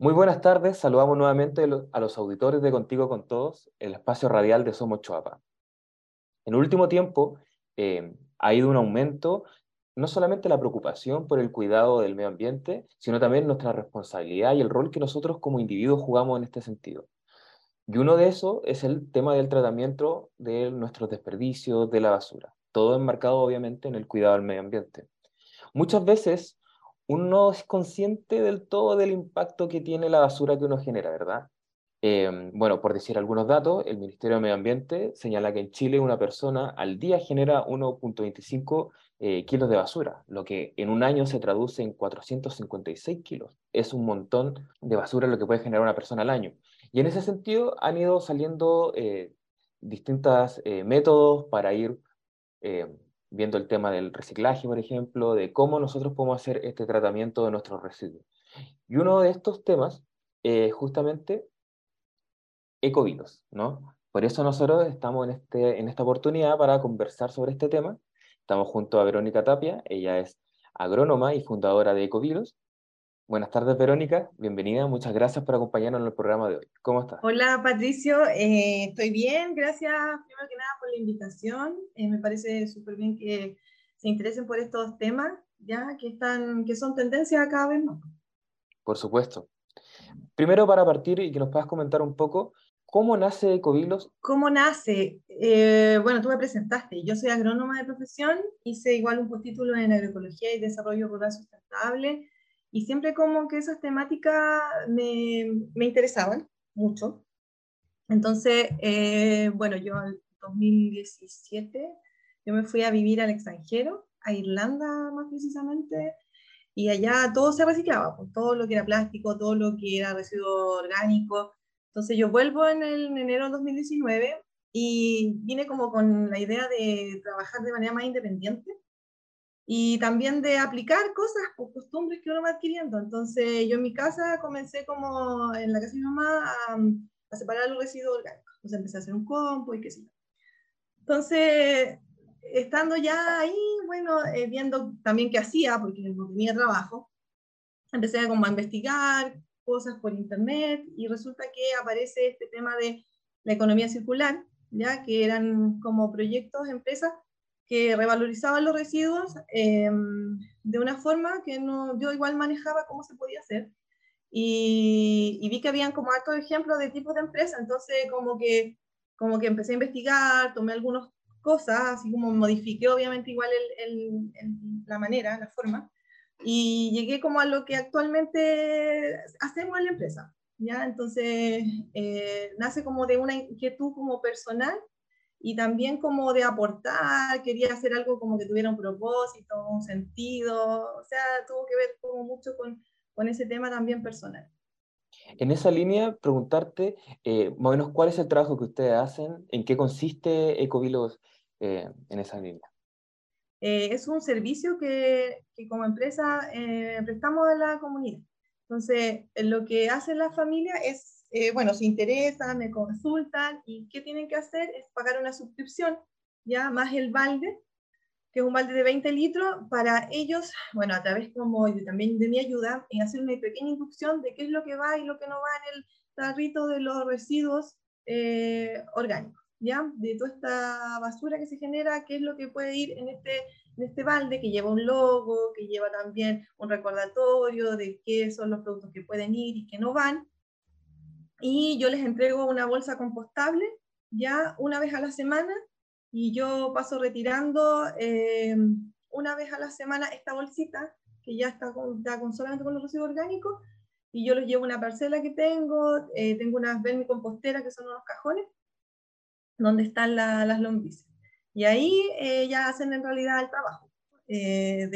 Muy buenas tardes, saludamos nuevamente a los auditores de Contigo con Todos, el espacio radial de Somos Choapa. En último tiempo eh, ha ido un aumento no solamente la preocupación por el cuidado del medio ambiente, sino también nuestra responsabilidad y el rol que nosotros como individuos jugamos en este sentido. Y uno de esos es el tema del tratamiento de nuestros desperdicios, de la basura. Todo enmarcado obviamente en el cuidado del medio ambiente. Muchas veces uno no es consciente del todo del impacto que tiene la basura que uno genera, ¿verdad? Em, bueno, por decir algunos datos, el Ministerio de Medio Ambiente señala que en Chile una persona al día genera 1.25 eh, kilos de basura, lo que en un año se traduce en 456 kilos. Es un montón de basura lo que puede generar una persona al año. Y en ese sentido han ido saliendo eh, distintos eh, métodos para ir viendo el tema del reciclaje, por ejemplo, de cómo nosotros podemos hacer este tratamiento de nuestros residuos. Y uno de estos temas es justamente ecovilos, ¿no? Por eso nosotros estamos en, este, en esta oportunidad para conversar sobre este tema. Estamos junto a Verónica Tapia, ella es agrónoma y fundadora de Ecovilos, Buenas tardes, Verónica. Bienvenida. Muchas gracias por acompañarnos en el programa de hoy. ¿Cómo estás? Hola, Patricio. Eh, estoy bien. Gracias, primero que nada, por la invitación. Eh, me parece súper bien que se interesen por estos temas, ya que, están, que son tendencias cada vez más. Por supuesto. Primero, para partir y que nos puedas comentar un poco, ¿cómo nace Ecovilos? ¿Cómo nace? Eh, bueno, tú me presentaste. Yo soy agrónoma de profesión. Hice igual un postítulo en agroecología y desarrollo rural sustentable y siempre como que esas temáticas me, me interesaban mucho. Entonces, eh, bueno, yo en 2017, yo me fui a vivir al extranjero, a Irlanda más precisamente, y allá todo se reciclaba, pues, todo lo que era plástico, todo lo que era residuo orgánico. Entonces yo vuelvo en, el, en enero de 2019 y vine como con la idea de trabajar de manera más independiente y también de aplicar cosas, pues, costumbres que uno va adquiriendo. Entonces, yo en mi casa comencé como en la casa de mi mamá a, separar los residuos orgánicos. Entonces, empecé a hacer un compo y qué sé yo. Entonces, estando ya ahí, bueno, eh, viendo también qué hacía, porque no tenía trabajo, empecé como a investigar cosas por internet y resulta que aparece este tema de la economía circular, ya que eran como proyectos, empresas que revalorizaban los residuos em, de una forma que no, yo igual manejaba cómo se podía hacer. Y, vi que habían como hartos ejemplos de tipos de empresas, entonces como que, como que empecé a investigar, tomé algunas cosas, así como modifiqué obviamente igual el, la manera, la forma, y llegué como a lo que actualmente hacemos en la empresa. ¿ya? Entonces, eh, nace como de una inquietud como personal y también como de aportar, quería hacer algo como que tuviera un propósito, un sentido, o sea, tuvo que ver como mucho con, con ese tema también personal. En esa línea, preguntarte eh, más o menos cuál es el trabajo que ustedes hacen, en qué consiste Ecovilos eh, en esa línea. Eh, es un servicio que, que como empresa prestamos a la comunidad. Entonces, lo que hace la familia es eh, bueno, se interesan, me consultan y qué tienen que hacer es pagar una suscripción, ya más el balde, que es un balde de 20 litros, para ellos, bueno, a través como también de mi ayuda, en hacer una pequeña inducción de qué es lo que va y lo que no va en el tarrito de los residuos eh, orgánicos, ¿ya? De toda esta basura que se genera, qué es lo que puede ir en este, en este balde, que lleva un logo, que lleva también un recordatorio de qué son los productos que pueden ir y que no van, y yo les entrego una bolsa compostable ya una vez a la semana y yo paso retirando eh, una vez a la semana esta bolsita que ya está con, con solamente con los residuos orgánicos y yo los llevo a una parcela que tengo, eh, tengo unas vermicomposteras que son unos cajones donde están las lombrices. Y ahí eh, ya hacen en realidad el trabajo. de,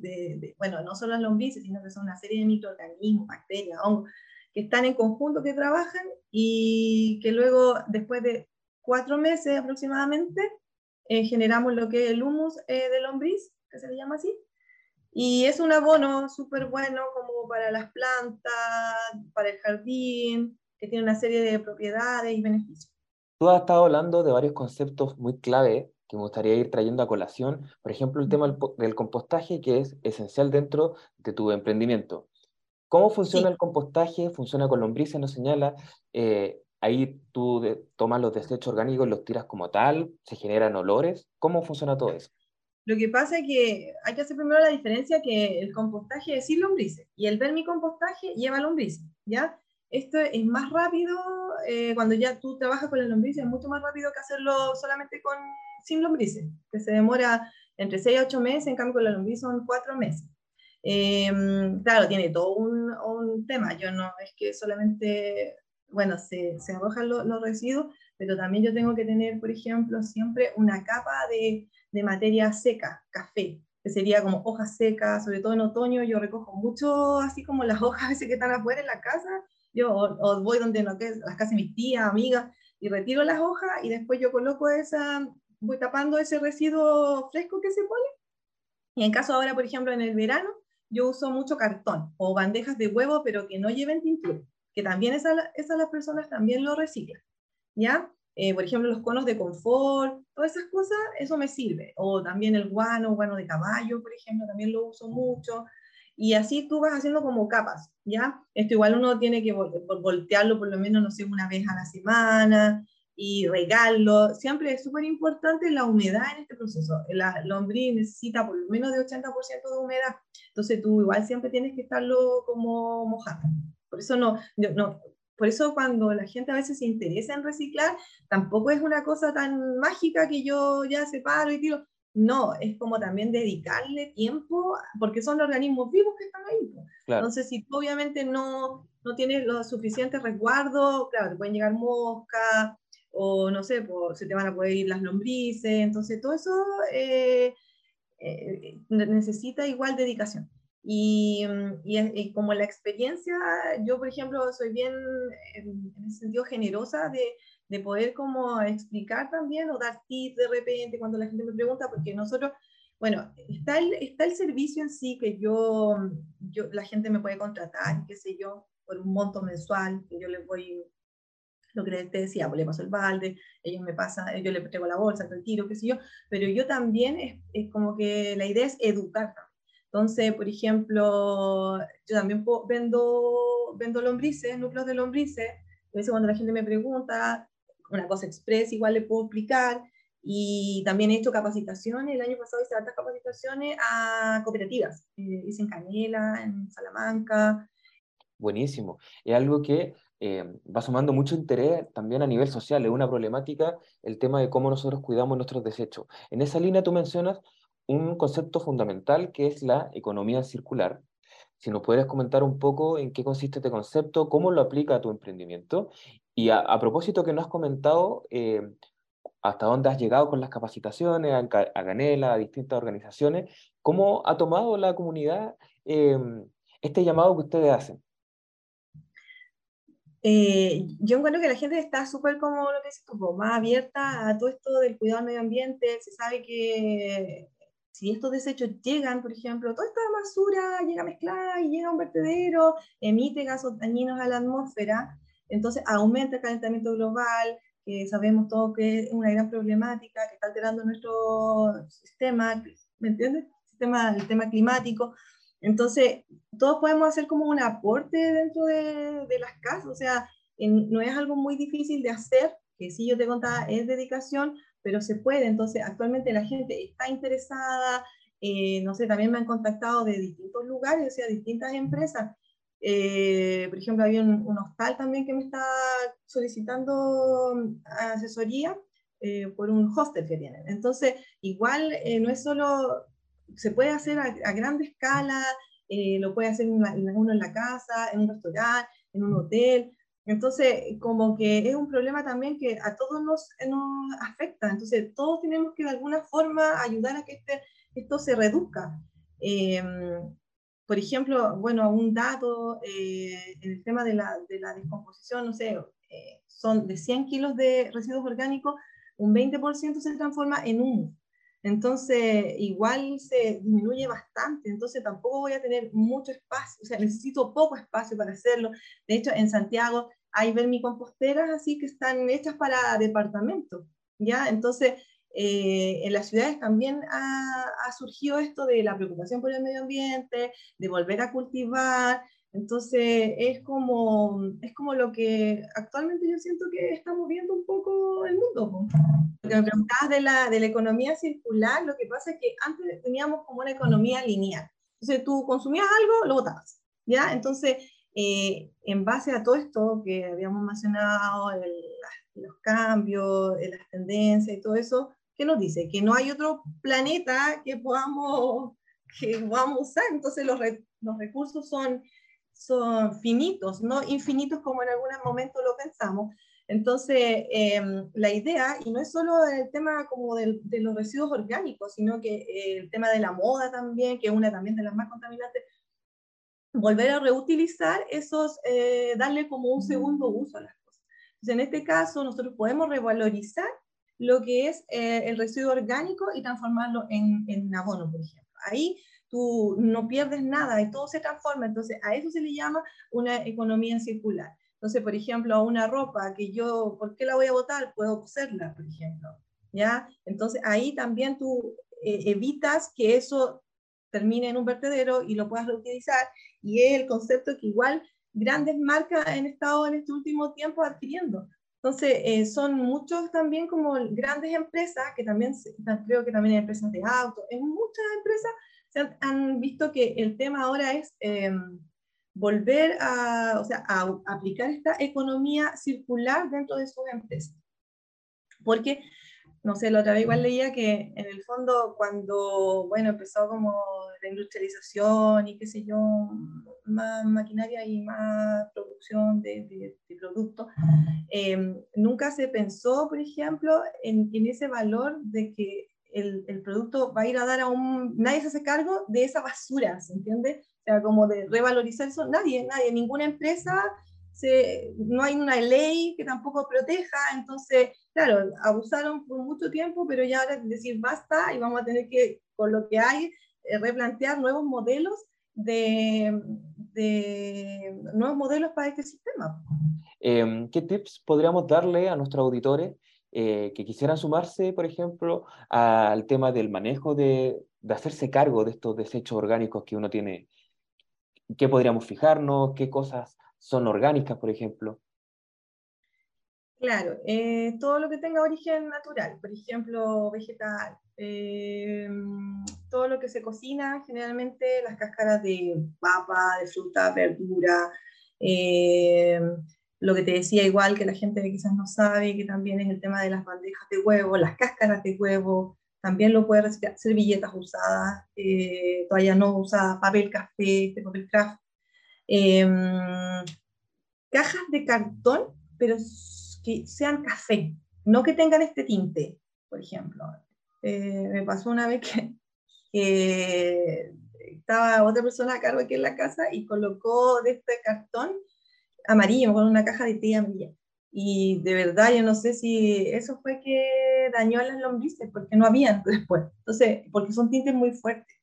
de, bueno, no solo las lombrices, sino que son una serie de microorganismos, bacterias, hongos, que están en conjunto, que trabajan y que luego, después de cuatro meses aproximadamente, eh, generamos lo que es el humus eh, de lombriz, que se le llama así, y es un abono súper bueno como para las plantas, para el jardín, que tiene una serie de propiedades y beneficios. Tú has estado hablando de varios conceptos muy clave que me gustaría ir trayendo a colación. Por ejemplo, el tema del compostaje, que es esencial dentro de tu emprendimiento. ¿Cómo funciona el compostaje? ¿Funciona con lombrices? ¿No señala? Eh, ahí tú tomas los desechos orgánicos, los tiras como tal, se generan olores. ¿Cómo funciona todo eso? Lo que pasa es que hay que hacer primero la diferencia que el compostaje es sin lombrices y el vermicompostaje lleva lombrices, ¿ya? Esto es más rápido, eh, cuando ya tú trabajas con las lombrices, es mucho más rápido que hacerlo solamente con, sin lombrices, que se demora entre 6 a 8 meses, en cambio con la lombriz son 4 meses. Em, claro, tiene todo un, un, tema, yo no es que solamente, bueno, se, se arrojan los residuos, pero también yo tengo que tener, por ejemplo, siempre una capa de de materia seca, café, que sería como hojas secas, sobre todo en otoño yo recojo mucho, así como las hojas veces que están afuera en la casa, yo o, voy donde no, que las casas mis tías, amigas, y retiro las hojas y después yo coloco esa, voy tapando ese residuo fresco que se pone. Y en caso ahora, por ejemplo, en el verano, yo uso mucho cartón o bandejas de huevo, pero que no lleven tintura, que también esas, esas las personas también lo reciclan, ¿ya? Eh, por ejemplo, los conos de confort, todas esas cosas, eso me sirve. O también el guano, guano de caballo, por ejemplo, también lo uso mucho. Y así tú vas haciendo como capas, ¿ya? Esto igual uno tiene que voltearlo por lo menos, no sé, una vez a la semana y regarlo. Siempre es súper importante la humedad en este proceso. La lombriz necesita por lo menos de 80% de humedad. Entonces tú igual siempre tienes que estarlo como mojando. Por eso no, no, por eso cuando la gente a veces se interesa en reciclar, tampoco es una cosa tan mágica que yo ya separo y tiro. No, es como también dedicarle tiempo, porque son organismos vivos que están ahí. Entonces, si tú obviamente no, no tienes los suficientes resguardos, claro, te pueden llegar moscas, o no sé, se te van a poder ir las lombrices, entonces todo eso eh, eh, necesita igual dedicación. Y, y, como la experiencia, yo por ejemplo soy bien en, ese sentido generosa de, de, poder como explicar también o dar tips de repente cuando la gente me pregunta, porque nosotros, bueno, está el, está el servicio en sí que yo, yo, la gente me puede contratar, qué sé yo, por un monto mensual, que yo les voy, lo que te decía, pues le paso el balde, ellos me pasan, yo le traigo la bolsa, el tiro, qué sé yo, pero yo también es, es como que la idea es educar entonces, por ejemplo, yo también vendo, vendo lombrices, núcleos de lombrices. A veces cuando la gente me pregunta, una cosa express igual le puedo explicar. Y también he hecho capacitaciones, el año pasado hice altas capacitaciones a cooperativas. Eh, hice en Canela, en Salamanca. Buenísimo. Es algo que eh, va sumando mucho interés también a nivel social. Es una problemática el tema de cómo nosotros cuidamos nuestros desechos. En esa línea tú mencionas un concepto fundamental que es la economía circular. Si nos puedes comentar un poco en qué consiste este concepto, cómo lo aplica a tu emprendimiento. Y a, propósito que no has comentado, eh, hasta dónde has llegado con las capacitaciones, a, Ganela, a distintas organizaciones, ¿cómo ha tomado la comunidad eh, este llamado que ustedes hacen? Eh, yo encuentro que la gente está súper como lo que es más abierta a todo esto del cuidado del medio ambiente. Se sabe que si estos desechos llegan, por ejemplo, toda esta basura llega mezclada y llega a un vertedero, emite gases dañinos a la atmósfera, entonces aumenta el calentamiento global, que sabemos todos que es una gran problemática, que está alterando nuestro sistema, ¿me entiendes? Sistema, el tema climático. Entonces, todos podemos hacer como un aporte dentro de, las casas, o sea, no es algo muy difícil de hacer, que sí yo te contaba, es dedicación, pero se puede. Entonces, actualmente la gente está interesada, eh, no sé, también me han contactado de distintos lugares, o sea, distintas empresas. Eh, por ejemplo, había un, hostal también que me está solicitando mm, asesoría eh, por un hostel que tienen. Entonces, igual no es solo, se puede hacer a, gran escala, lo puede hacer uno en la casa, en un restaurante, en un hotel. Entonces, como que es un problema también que a todos nos, afecta. Entonces, todos tenemos que de alguna forma ayudar a que este, esto se reduzca. Em, por ejemplo, bueno, un dato eh, en el tema de la, de la descomposición, no sé, eh, son de 100 kilos de residuos orgánicos, un 20% se transforma en humus. Entonces, igual se disminuye bastante, entonces tampoco voy a tener mucho espacio, o sea, necesito poco espacio para hacerlo. De hecho, en Santiago hay vermicomposteras así que están hechas para departamentos, ¿ya? Entonces, eh, en las ciudades también ha, surgido esto de la preocupación por el medio ambiente, de volver a cultivar, Entonces es como, es como lo que actualmente yo siento que estamos viendo un poco el mundo. Lo que me preguntabas de la, de la economía circular, lo que pasa es que antes teníamos como una economía lineal. Entonces tú consumías algo, lo botabas. ¿ya? Entonces, eh, en base a todo esto que habíamos mencionado, los cambios, las tendencias y todo eso, ¿qué nos dice? Que no hay otro planeta que podamos, que podamos usar. Entonces los, los recursos son son finitos, no infinitos como en algún momento lo pensamos. Entonces, em, la idea, y no es solo el tema como de los residuos orgánicos, sino que eh, el tema de la moda también, que es una también de las más contaminantes, volver a reutilizar esos, eh, darle como un segundo uso a las cosas. Entonces, en este caso, nosotros podemos revalorizar lo que es eh, el residuo orgánico y transformarlo en, en abono, por ejemplo. Ahí tú no pierdes nada y todo se transforma. Entonces, a eso se le llama una economía circular. Entonces, por ejemplo, una ropa que yo, ¿por qué la voy a botar? Puedo coserla, por ejemplo. ¿Ya? Entonces, ahí también tú eh, evitas que eso termine en un vertedero y lo puedas reutilizar. Y es el concepto que igual grandes marcas han estado en este último tiempo adquiriendo. Entonces, eh, son muchos también como grandes empresas, que también creo que también hay empresas de autos, en muchas empresas han, visto que el tema ahora es em, volver a, o sea, aplicar esta economía circular dentro de sus empresas. Porque, no sé, la otra vez igual leía que en el fondo cuando, bueno, empezó como la industrialización y qué sé yo, más maquinaria y más producción de, de, productos, em, nunca se pensó, por ejemplo, en, en, ese valor de que el, el, producto va a ir a dar a un... Nadie se hace cargo de esa basura, ¿se entiende? O sea, como de revalorizar eso, nadie, nadie, ninguna empresa, se, no hay una ley que tampoco proteja, entonces, claro, abusaron por mucho tiempo, pero ya ahora decir basta y vamos a tener que, con lo que hay, eh, replantear nuevos modelos de, de, nuevos modelos para este sistema. Em, ¿Qué tips podríamos darle a nuestros auditores eh, que quisieran sumarse, por ejemplo, al tema del manejo de, de, hacerse cargo de estos desechos orgánicos que uno tiene. ¿Qué podríamos fijarnos? ¿Qué cosas son orgánicas, por ejemplo? Claro, eh, todo lo que tenga origen natural, por ejemplo, vegetal, eh, todo lo que se cocina, generalmente las cáscaras de papa, de fruta, verdura, lo que te decía igual que la gente quizás no sabe, que también es el tema de las bandejas de huevo, las cáscaras de huevo, también lo puede reciclar, servilletas usadas, eh, toallas no usadas, papel café, este papel craft, em, cajas de cartón, pero que sean café, no que tengan este tinte, por ejemplo. Eh, me pasó una vez que, que, estaba otra persona a cargo aquí en la casa y colocó de este cartón amarillo, con una caja de té amarilla. Y de verdad, yo no sé si eso fue que dañó a las lombrices, porque no habían después. Entonces, porque son tintes muy fuertes.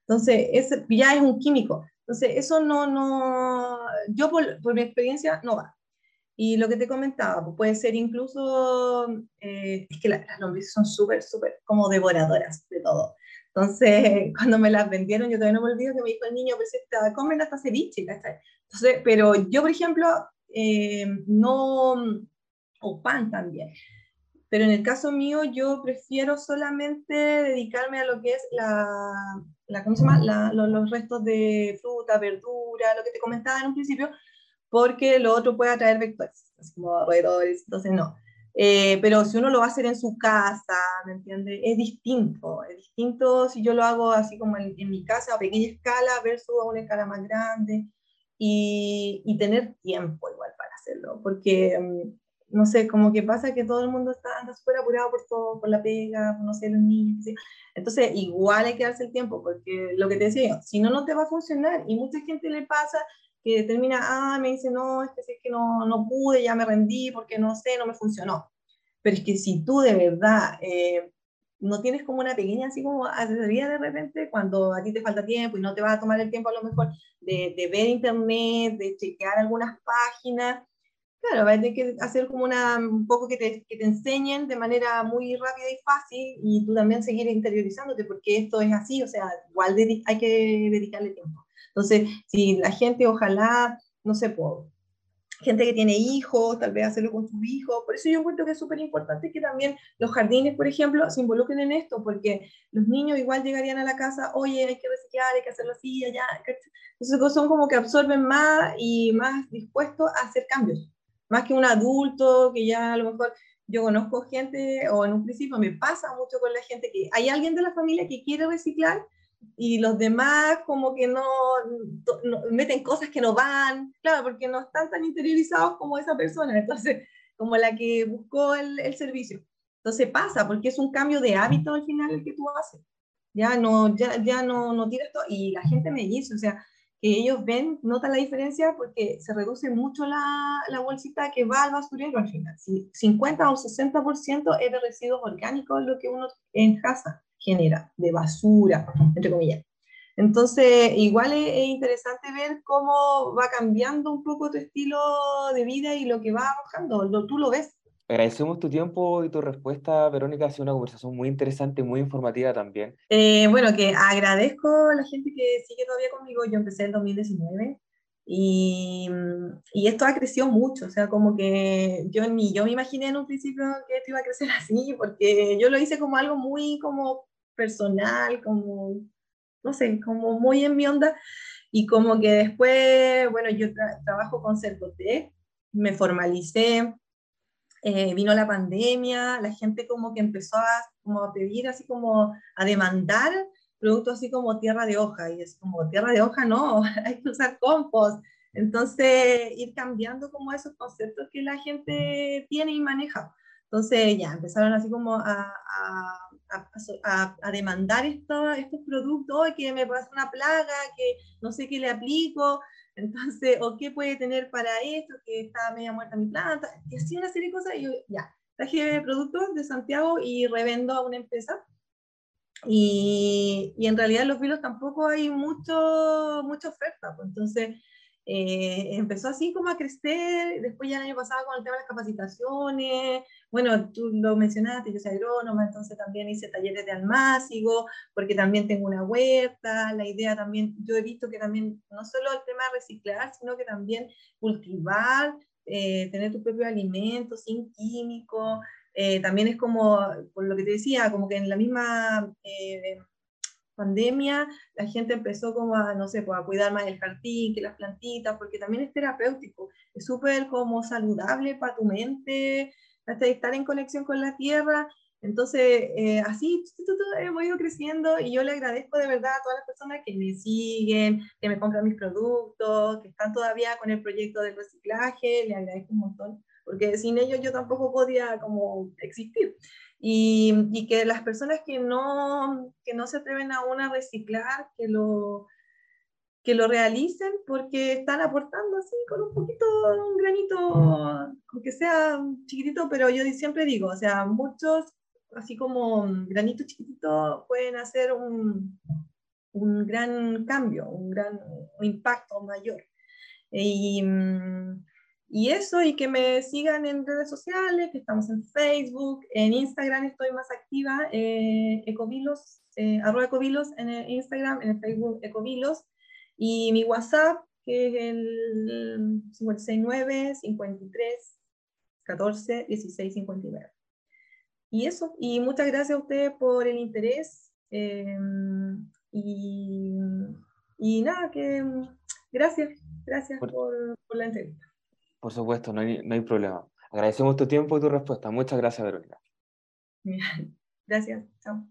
Entonces, ese ya es un químico. Entonces, eso no, no, yo por, por mi experiencia no va. Y lo que te comentaba, pues puede ser incluso, eh, es que las lombrices son súper, súper como devoradoras de todo. Entonces, cuando me las vendieron, yo todavía no me olvido que me dijo el niño, pues comen hasta ceviche, ¿cachai? Entonces, pero yo, por ejemplo, eh, no, o pan también. Pero en el caso mío, yo prefiero solamente dedicarme a lo que es la, la ¿cómo se llama? La, los, restos de fruta, verdura, lo que te comentaba en un principio, porque lo otro puede atraer vectores, como roedores, entonces no. Eh, pero si uno lo va a hacer en su casa, ¿me entiendes? Es distinto, es distinto si yo lo hago así como en, en mi casa a pequeña escala versus a una escala más grande y, y tener tiempo igual para hacerlo, porque mm, no sé, como que pasa que todo el mundo está anda súper apurado por todo, por la pega, no sé, los niños, ¿sí? entonces igual hay que darse el tiempo, porque lo que te decía si no, no te va a funcionar, y mucha gente le pasa termina, ah, me dice, no, es que, es que no, no pude, ya me rendí, porque no sé, no me funcionó, pero es que si tú de verdad eh, no tienes como una pequeña así como asesoría de repente cuando a ti te falta tiempo y no te va a tomar el tiempo a lo mejor de, de ver internet, de chequear algunas páginas. Claro, va a tener que hacer como una, un poco que te, que te enseñen de manera muy rápida y fácil y tú también seguir interiorizándote porque esto es así, o sea, igual hay que dedicarle tiempo. Entonces, si la gente ojalá, no sé, por gente que tiene hijos, tal vez hacerlo con sus hijos. Por eso yo encuentro que es súper importante que también los jardines, por ejemplo, se involucren en esto, porque los niños igual llegarían a la casa, oye, hay que reciclar, hay que hacerlo así, allá. Entonces son como que absorben más y más dispuestos a hacer cambios. Más que un adulto que ya a lo mejor yo conozco gente, o en un principio me pasa mucho con la gente que hay alguien de la familia que quiere reciclar, y los demás como que no, meten cosas que no van, claro, porque no están tan interiorizados como esa persona, entonces, como la que buscó el, el servicio. Entonces pasa, porque es un cambio de hábito al final el que tú haces. Ya no, ya, ya no, no tiras todo, y la gente me dice, o sea, que ellos ven, notan la diferencia porque se reduce mucho la, la bolsita que va al basurero al final. Si 50 o 60% es de residuos orgánicos lo que uno en casa genera de basura, entre comillas. Entonces, igual es, interesante ver cómo va cambiando un poco tu estilo de vida y lo que va bajando. tú lo ves. Agradecemos tu tiempo y tu respuesta, Verónica. Ha sido una conversación muy interesante, muy informativa también. Eh, bueno, que agradezco a la gente que sigue todavía conmigo. Yo empecé en 2019 y, y, esto ha crecido mucho. O sea, como que yo ni yo me imaginé en un principio que esto iba a crecer así, porque yo lo hice como algo muy como personal, como, no sé, como muy en mi onda. Y como que después, bueno, yo trabajo con Cercote, me formalicé, eh, vino la pandemia, la gente como que empezó a, como a pedir, así como a demandar productos así como tierra de hoja, y es como tierra de hoja, no, hay que usar compost. Entonces, ir cambiando como esos conceptos que la gente tiene y maneja. Entonces, ya, empezaron así como a, a, a, demandar esto, estos productos, que me pasa una plaga, que no sé qué le aplico, entonces, o qué puede tener para esto, que está media muerta mi planta, y así una serie de cosas, y yo ya, traje productos de Santiago y revendo a una empresa. Y, y en realidad en los vilos tampoco hay mucho, mucha oferta, pues entonces eh, empezó así como a crecer, después ya el año pasado con el tema de las capacitaciones, bueno, tú lo mencionaste, yo soy agrónoma, entonces también hice talleres de almácigo, porque también tengo una huerta, la idea también, yo he visto que también no solo el tema de reciclar, sino que también cultivar, eh, tener tu propio alimento sin químicos, eh, también es como, por lo que te decía, como que en la misma pandemia la gente empezó como a, no sé, pues a cuidar más el jardín, que las plantitas, porque también es terapéutico, es súper como saludable para tu mente, estar en conexión con la tierra. Entonces, eh, así hemos ido creciendo y yo le agradezco de verdad a todas las personas que me siguen, que me compran mis productos, que están todavía con el proyecto del reciclaje, le agradezco un montón, porque sin ellos yo tampoco podía como existir. Y, y, que las personas que no, que no se atreven aún a reciclar, que lo, que lo realicen porque están aportando así con un poquito, un granito, aunque sea chiquitito, pero yo siempre digo, o sea, muchos, así como granitos chiquititos, pueden hacer un, un gran cambio, un gran impacto mayor. Y, y eso, y que me sigan en redes sociales, que estamos en Facebook, en Instagram estoy más activa, eh, Ecovilos, eh, arroba Ecovilos en el Instagram, en el Facebook Ecovilos, y mi WhatsApp, que es el 569 53 14 16 59. Y eso, y muchas gracias a ustedes por el interés. Eh, y, y, nada, que gracias, gracias por, por la entrevista. Por supuesto, no hay, no hay problema. Agradecemos tu tiempo y tu respuesta. Muchas gracias, Verónica. Gracias, chao.